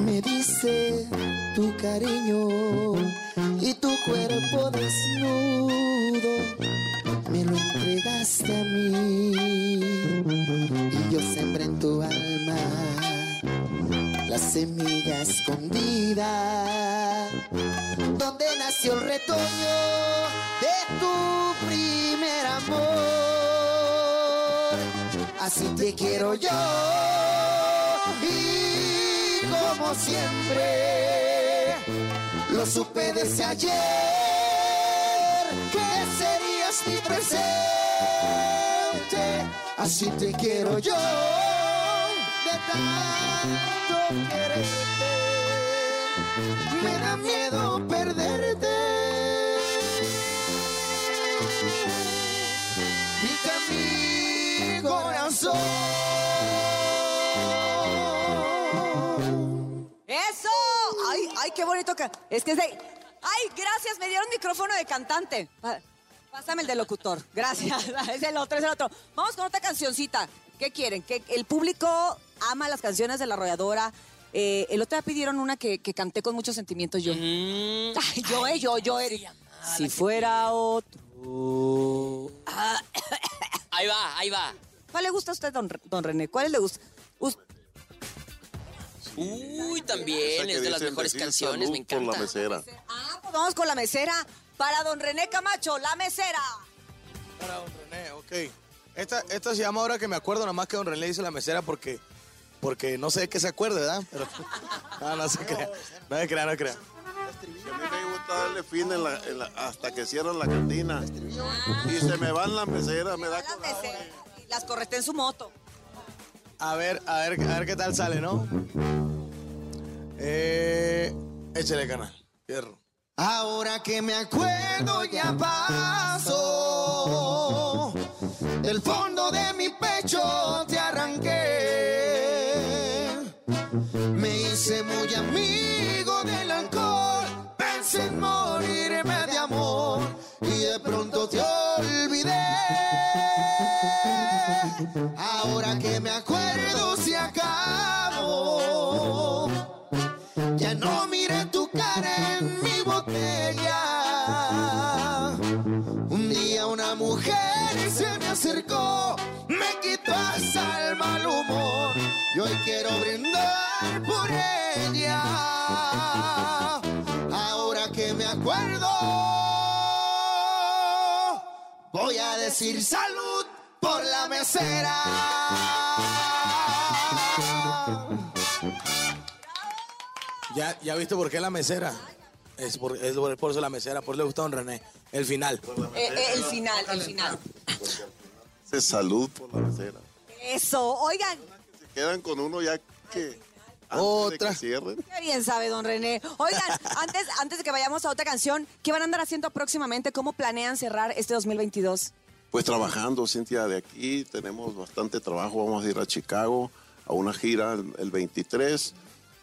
Me dice tu cariño Así te quiero yo y como siempre lo supe desde ayer que serías mi presente. Así te quiero yo de tanto quererte. Me da miedo perderte. Corazón ¡Eso! ¡Ay, ay, qué bonito que... Es que es de... ¡Ay, gracias! Me dieron micrófono de cantante. Pásame el de locutor. Gracias. Es el otro, es el otro. Vamos con otra cancioncita. ¿Qué quieren? Que el público ama las canciones de la arrolladora. Eh, el otro día pidieron una que, que canté con muchos sentimientos yo. Ay, yo, eh, yo, yo. eh. Si fuera otro. Ah, Ahí va, ahí va. ¿Cuál le gusta a usted, don, don René? ¿Cuál le gusta? Us- Uy, también es de las mejores canciones, me salud por encanta. la mesera. Ah, pues vamos con la mesera. Para don René Camacho, la mesera. Para don René, ok. Esta, esta se llama ahora que me acuerdo, nada más que don René dice la mesera porque, porque no sé de qué se acuerde, ¿verdad? Pero, no, no se crea. No se crea, no se crea. Y a mí me gusta darle fin en la- en la- hasta que cierran la cantina. Y se me van las meseras, me da La mesera. Las correté en su moto. A ver, a ver, a ver qué tal sale, ¿no? Eh, échale canal. Fierro. Ahora que me acuerdo ya pasó. Del fondo de mi pecho te arranqué. Me hice muy amigo del alcohol. Pensé en morirme de amor. Y de pronto te olvidé. Ahora que me acuerdo se acabó. Ya no miré tu cara en mi botella. Un día una mujer se me acercó, me quitó hasta el mal humor. Y hoy quiero brindar por ella. Ahora que me acuerdo, voy a decir salud por la mesera. ¿Ya, ¿Ya viste por qué la mesera? Es por, es por por eso la mesera, por eso le gusta a don René. El final. Eh, eh, el final, el final. Se salud por la mesera. Eso. Oigan, Se quedan con uno ya que. Antes de Otra. que cierren. qué bien sabe don René. Oigan, antes, antes de que vayamos a otra canción, ¿qué van a andar haciendo próximamente? ¿Cómo planean cerrar este 2022? Pues trabajando, Cintia, de aquí tenemos bastante trabajo. Vamos a ir a Chicago a una gira el, el 23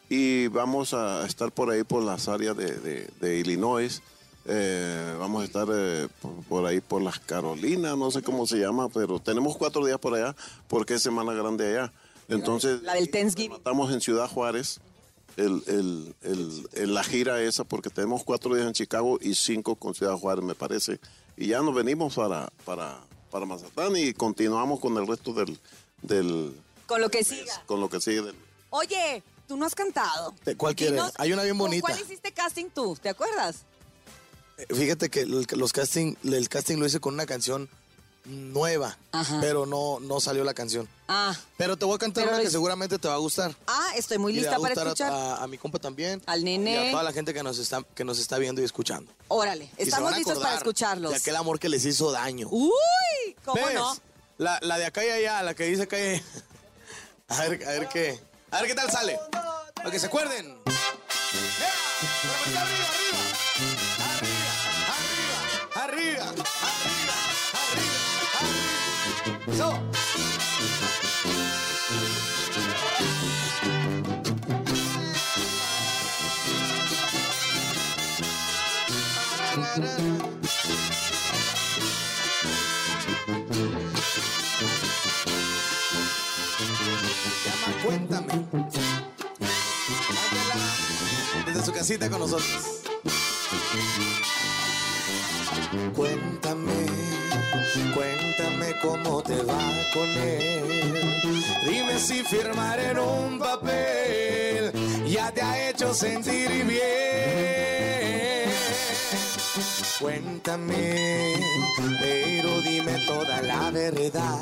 y vamos a estar por ahí por las áreas de, de- de Illinois. Eh, vamos a estar eh, por, por ahí por las Carolinas, no sé cómo se llama, pero tenemos cuatro días por allá porque es Semana Grande allá. Entonces, La del Thanksgiving. estamos en Ciudad Juárez el, el- el- el- la gira esa porque tenemos cuatro días en Chicago y cinco con Ciudad Juárez, me parece. Y ya nos venimos para, para, para Mazatlán y continuamos con el resto del, del Con lo que siga. con lo que sigue del, Oye, tú no has cantado. ¿De ¿Cuál quieres? Hay una bien ¿con bonita. ¿Cuál hiciste casting tú? ¿Te acuerdas? Eh, Fíjate que los casting, el casting lo hice con una canción nueva, pero no, no salió la canción. Ah, Pero te voy a cantar Pero una que es- seguramente te va a gustar. ah, estoy muy Y le va lista a para a- escuchar. A, a mi compa también. Al Y a nene. toda la gente que nos está, que nos está viendo y escuchando. Órale, Y estamos listos para escucharlos. De aquel amor que les hizo daño. Uy, ¿cómo ¿Ves? no? La, la de acá y allá, la que dice acá y. A ver, a ver qué. A ver qué tal sale. Para que se acuerden. Se llama Cuéntame. Desde su casita con nosotros. Cuéntame cómo te va con él. Dime si firmar en un papel ya te ha hecho sentir bien. Cuéntame, pero dime toda la verdad.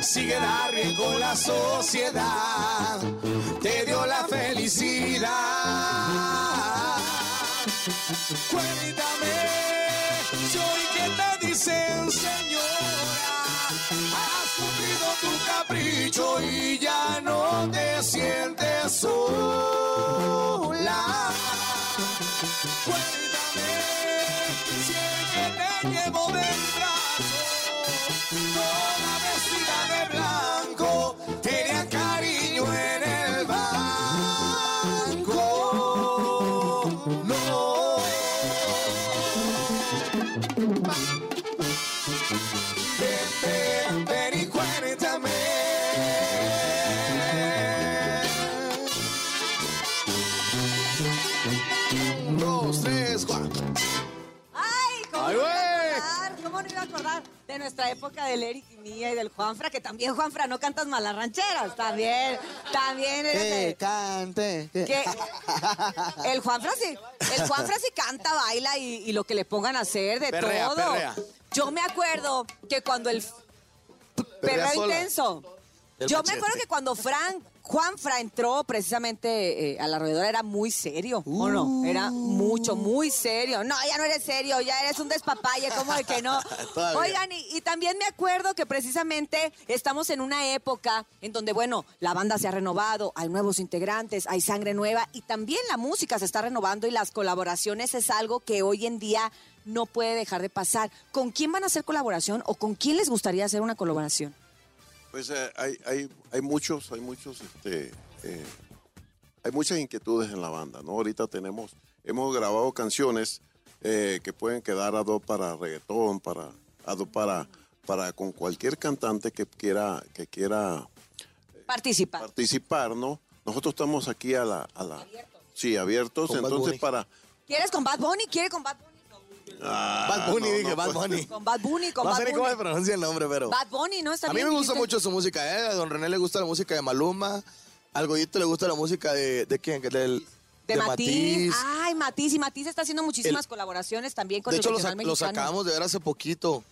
Si quedar bien con la sociedad te dio la felicidad. Cuéntame, si hoy que te dicen cumplido tu capricho y ya no te sientes sola. Época del Eric y mía y del Juanfra? Que también, Juanfra, no cantas malas rancheras. También, también Que cante. que- el Juanfra sí, el Juanfra sí canta, baila y, y lo que le pongan a hacer de Perrea, todo. perrea. Yo me acuerdo que cuando el Perrea perreo sola. intenso. Yo me acuerdo que cuando Fran, Juanfra entró precisamente eh, a la roedora era muy serio, ¿o no? Era mucho, muy serio. No, ya no eres serio, ya eres un despapalle, ¿cómo de que no? Oigan, y, y también me acuerdo que precisamente estamos en una época en donde, bueno, la banda se ha renovado, hay nuevos integrantes, hay sangre nueva y también la música se está renovando y las colaboraciones es algo que hoy en día no puede dejar de pasar. ¿Con quién van a hacer colaboración o con quién les gustaría hacer una colaboración? Pues eh, hay, hay, hay muchos, hay muchos, este, eh, hay muchas inquietudes en la banda, ¿no? Ahorita tenemos, hemos grabado canciones eh, que pueden quedar a dos para reggaetón, para, a dos para, para con cualquier cantante que quiera, que quiera Participar. participar, ¿no? Nosotros estamos aquí a la, a la, sí, abiertos, Con Bad entonces Bunny. para, ¿Quieres con Bad Bunny? ¿Quiere con Bad Bunny? Ah, Bad Bunny, no, dije, no, Bad. Bunny. Con Bad Bunny, con No Bad sé ni cómo Bunny. se pronuncia el nombre, pero. Bad Bunny, ¿no? Está A mí me gusta mucho su música, ¿eh? A don René le gusta la música de Maluma. Al Goyito le gusta la música de. ¿De quién? Del, De, Matiz. Matiz. Ay, Matiz. Y Matiz está haciendo muchísimas colaboraciones también con De el hecho, lo, sac- lo mexicano. sacamos de ver hace poquito.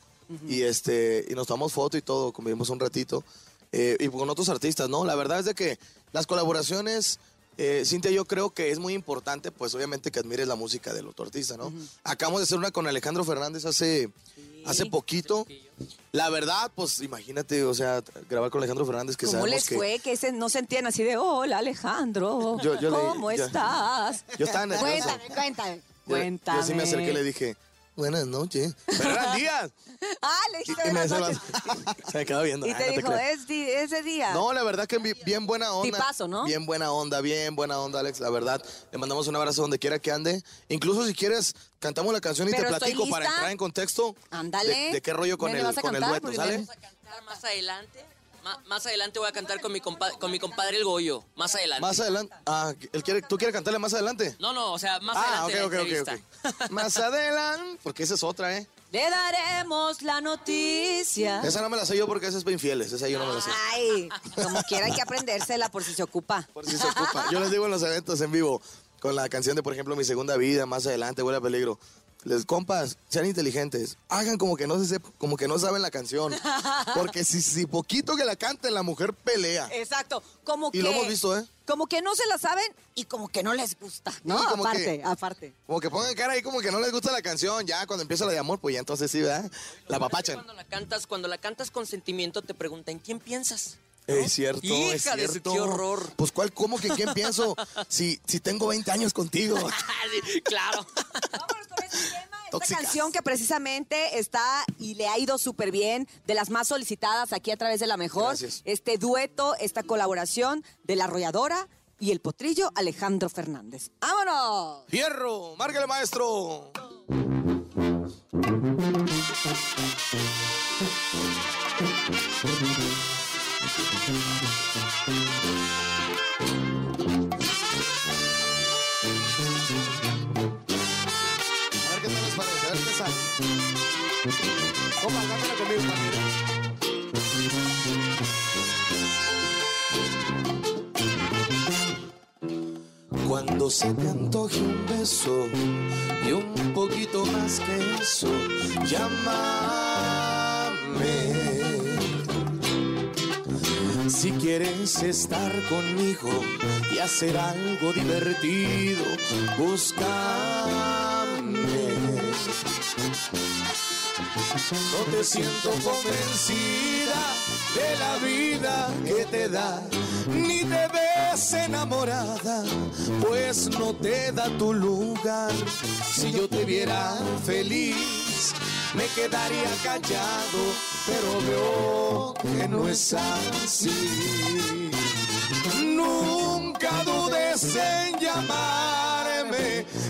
Y este y nos tomamos foto y todo, convivimos un ratito. eh, y con otros artistas, ¿no? La verdad es de que las colaboraciones, eh, Cintia, yo creo que es muy importante, pues obviamente que admires la música del otro artista, ¿no? Acabamos de hacer una con Alejandro Fernández hace, hace poquito. La verdad, pues imagínate, o sea, grabar con Alejandro Fernández que ¿Cómo les que... fue que ese, no sentían así de, hola Alejandro, Yo- yo le- ¿cómo yo- estás? yo estaba nervioso. Cuéntame, cuéntame, Yo- cuéntame. Yo sí me acerqué y le dije, buenas noches. Pero eran días. Ah, le dijiste y me Se me quedó viendo. Y Ay, te no dijo, es di- ese día. No, la verdad que bi- bien buena onda. Tipazo, ¿no? Bien buena onda, bien buena onda, Alex, la verdad. Le mandamos un abrazo donde quiera que ande. Incluso si quieres, cantamos la canción y Pero te platico para entrar en contexto Ándale. de, de qué rollo con el, ¿vas a con el cantar? dueto, ¿sale? me- Más adelante. Más adelante voy a cantar con mi, compa- con mi compadre el Goyo. Más adelante. Más adelante. Ah, ¿él quiere, ¿tú quieres cantarle más adelante? No, no, o sea, más ah, adelante. ok, la ok, ok, ok. Más adelante. Porque esa es otra, ¿eh? Le daremos la noticia. Esa no me la sé yo porque esa es para infieles. Esa yo no me la sé. Ay, como quiera hay que aprendérsela por si se ocupa. Por si se ocupa. Yo les digo en los eventos en vivo, con la canción de, por ejemplo, Mi Segunda Vida, más adelante, Huele a Peligro. Les compas, sean inteligentes. Hagan como que no se sep- como que no saben la canción. Porque si, si poquito que la canten, la mujer pelea. Exacto, como Y que lo hemos visto, ¿eh? como que no se la saben y como que no les gusta, ¿no? Como aparte, que- aparte. Como que pongan cara ahí como que no les gusta la canción. Ya cuando empieza la de amor, pues ya entonces sí, ¿verdad? La papachan. Cuando la cantas, cuando la cantas con sentimiento, te preguntan, ¿quién piensas? Es cierto, es cierto. qué horror. Pues cuál, cómo que quién pienso si, si tengo 20 años contigo. Sí, claro. Esta Tóxicas. canción que precisamente está y le ha ido súper bien, de las más solicitadas aquí a través de La Mejor. Gracias. Este dueto, esta colaboración de La Arrolladora y el potrillo Alejandro Fernández. ¡Vámonos! ¡Fierro! ¡Márgale, maestro! Cuando se te antoje un beso y un poquito más que eso, llámame. Si quieres estar conmigo y hacer algo divertido, búscame. No te siento convencida de la vida que te da, ni te enamorada, pues no te da tu lugar. Si yo te viera feliz, me quedaría callado, pero veo que no es así. Nunca dudes en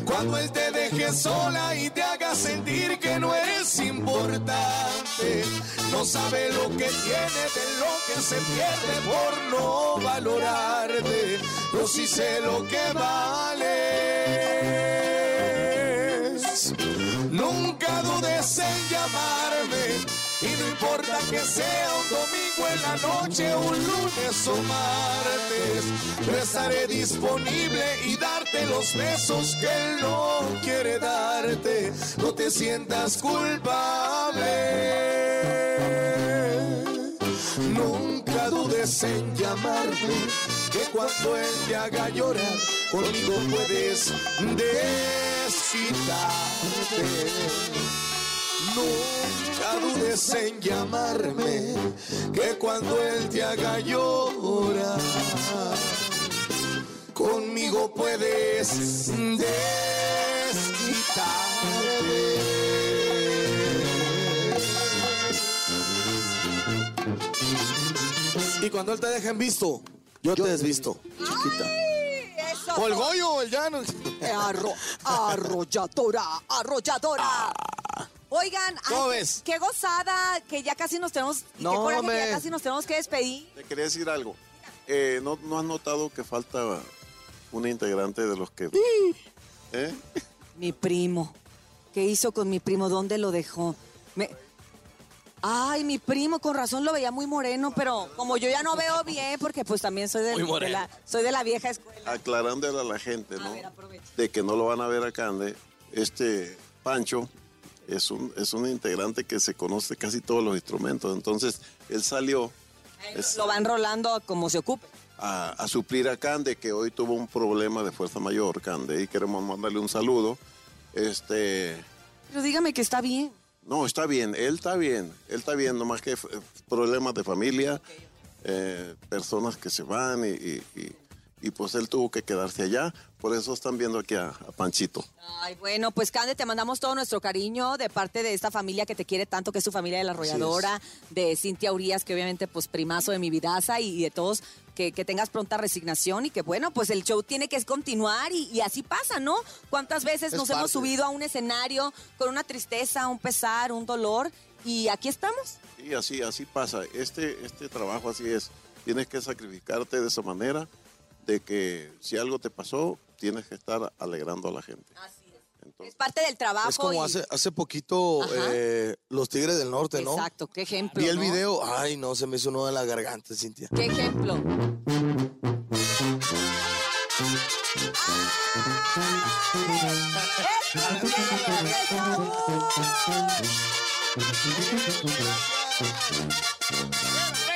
cuando él te deje sola y te haga sentir que no eres importante. No sabe lo que tiene de lo que se pierde por no valorarte. Yo sí sé lo que vales. Nunca dudes en llamarme. Y no importa que sea un domingo en la noche, un lunes o martes, yo estaré disponible y darte los besos que él no quiere darte. No te sientas culpable. Nunca dudes en llamarme, que cuando él te haga llorar, conmigo puedes desquitarte. Nunca dudes en llamarme, que cuando él te haga llorar, conmigo puedes desquitarte. Y cuando él te deje en visto, yo te desvisto, chiquita. Eso. O el Goyo, el llano. Arro- arrolladora, arrolladora. Oigan, ay, ¿Cómo qué- ves? qué gozada que ya casi nos tenemos, y No, qué coraje que ya casi nos tenemos que despedir. Te quería decir algo. Eh, ¿no, ¿No has notado que falta una integrante de los que... ¿Eh? Mi primo. ¿Qué hizo con mi primo? ¿Dónde lo dejó? Me- Ay, mi primo, con razón lo veía muy moreno, pero como yo ya no veo bien, porque pues también soy de, Muy de moreno. la, soy de la vieja escuela. aclarándole a la gente, ¿no? De que no lo van a ver acá, Cande. Este Pancho es un, es un integrante que se conoce casi todos los instrumentos. Entonces, él salió es- Lo va enrolando como se ocupe. a, a suplir a Cande, que hoy tuvo un problema de fuerza mayor, Cande, y queremos mandarle un saludo. Este, Pero dígame que está bien. no, está bien, él está bien, él está bien, nomás que problemas de familia, eh, personas que se van y, y- y- y, pues él tuvo que quedarse allá. Por eso están viendo aquí a, a Panchito. Ay, bueno, pues Cande, te mandamos todo nuestro cariño de parte de esta familia que te quiere tanto, que es tu familia de la arrolladora, de Cintia Urias, que obviamente pues primazo de mi vidaza y, y de todos, que, que tengas pronta resignación y que bueno, pues el show tiene que continuar y, y así pasa, ¿no? ¿Cuántas veces Es nos hemos subido a un escenario con una tristeza, un pesar, un dolor? y aquí estamos. Y así, así pasa. Este, este trabajo así es. Tienes que sacrificarte de esa manera de que si algo te pasó, tienes que estar alegrando a la gente. Es parte del trabajo. Es como y- hace, hace poquito eh, los Tigres del Norte, ¿no? Exacto, qué ejemplo. Vi el ¿no? video, ay no, se me hizo uno de la garganta, Cintia. Qué ejemplo.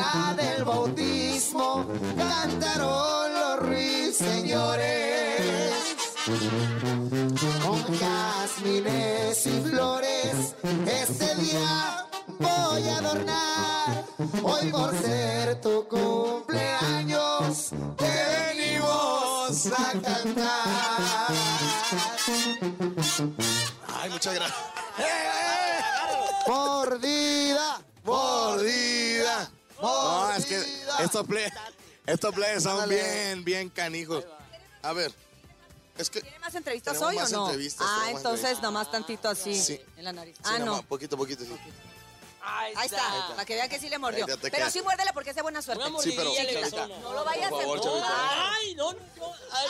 pila del bautismo cantaron los ruiseñores. Con jazmines y flores, este día voy a adornar. Hoy por ser tu cumpleaños, te venimos a cantar. Ay, muchas gracias. Mordida, Mordida. No, es que estos play, estos players son bien, bien canijos. A ver, es que ¿Tiene más entrevistas hoy más o no? entrevistas, ah, entonces nomás tantito así Sí. en la nariz. Sí, ah, no. poquito, poquito, sí. Ahí está, para que vean que sí le mordió. Ahí te Pero queda. sí muérdele porque es de buena suerte. Una Sí, pero- mordidilla le No lo vayas Por favor, a Chavita. Ay, no, no. Ay,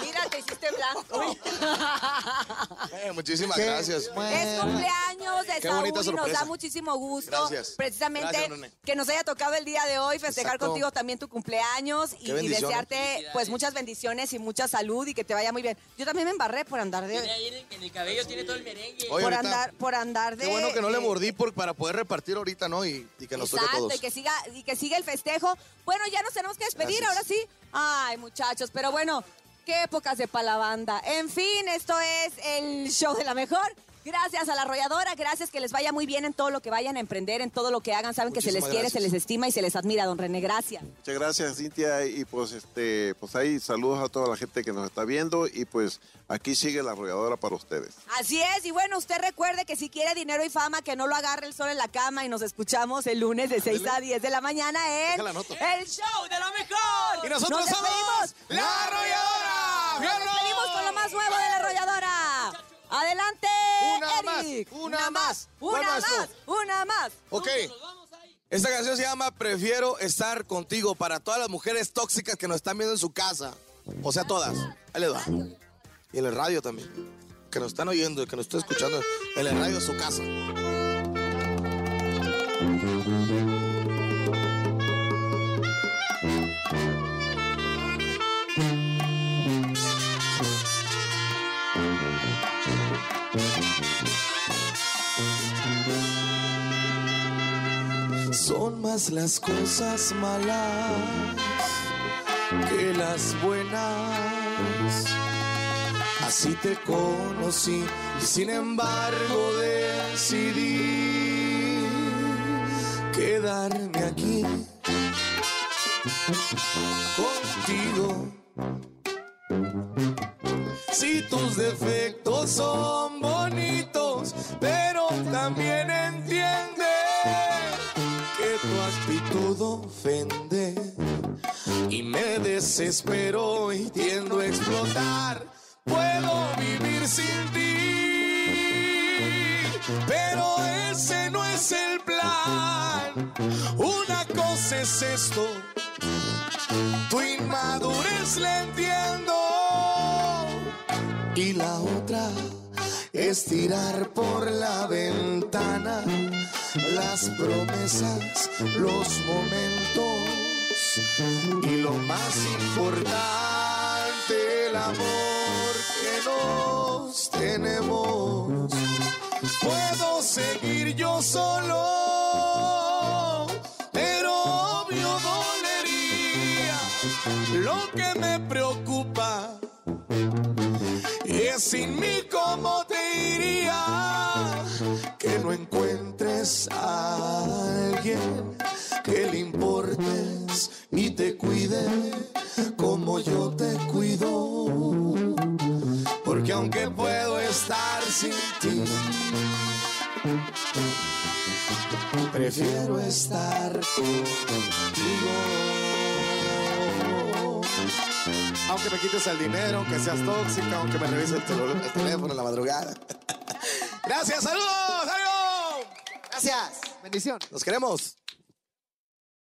Mira, te hiciste blanco. Eh, muchísimas Qué gracias. Es cumpleaños de Qué Saúl bonita y nos sorpresa. da muchísimo gusto. Gracias. Precisamente Gracias, Nene. que nos haya tocado el día de hoy festejar Exacto. contigo también tu cumpleaños y, Qué y bendición, ¿no? desearte pues muchas bendiciones y mucha salud y que te vaya muy bien. Yo también me embarré por andar Tiene de ahí en el, en el cabello, tiene todo el merengue. Oye, por ahorita- andar por andar de Qué bueno que no le de- mordí por, para poder repartir ahorita, ¿no? Y, y que nos toque a Exacto, todos. y que siga y que siga el festejo. Bueno, ya nos tenemos que despedir, Gracias. ahora sí. Ay, muchachos, pero bueno, qué épocas de palabanda. En fin, esto es el show de la mejor. Gracias a la arrolladora, gracias que les vaya muy bien en todo lo que vayan a emprender, en todo lo que hagan. Saben que se les quiere, gracias. se les estima y se les admira, don René. Gracias. Muchas gracias, Cintia. Y pues, este, pues ahí saludos a toda la gente que nos está viendo. Y pues aquí sigue la arrolladora para ustedes. Así es, y bueno, usted recuerde que si quiere dinero y fama, que no lo agarre el sol en la cama y nos escuchamos el lunes de 6 a 10 de la mañana en el show de la mejor. Y nosotros Nos somos. La Arrolladora. Nos despedimos con lo más nuevo de la arrolladora. Adelante, Una Eric. más, una más. Una ¿Cuál más, una más. Ok. Esta canción se llama Prefiero estar contigo para todas las mujeres tóxicas que nos están viendo en su casa. O sea, todas. Ahí les va. Y en el radio también. Que nos están oyendo, que nos están escuchando en el radio de su casa. Son más las cosas malas que las buenas. Así te conocí y sin embargo decidí quedarme aquí contigo. Si tus defectos son bonitos, pero también tu actitud ofende y me desespero y tiendo a explotar. Puedo vivir sin ti, pero ese no es el plan. Una cosa es esto, tu inmadurez la entiendo. Y la otra es tirar por la ventana las promesas, los momentos y lo más importante, el amor que nos tenemos. Puedo seguir yo solo, pero obvio dolería. Lo que me preocupa Y sin mí, encuentres a alguien que le importes y te cuide como yo te cuido. Porque aunque puedo estar sin ti, prefiero estar contigo. Aunque me quites el dinero, aunque seas tóxica, aunque me revises el, teléfono en la madrugada. Gracias, saludos, adiós. Gracias. Bendición. Nos queremos.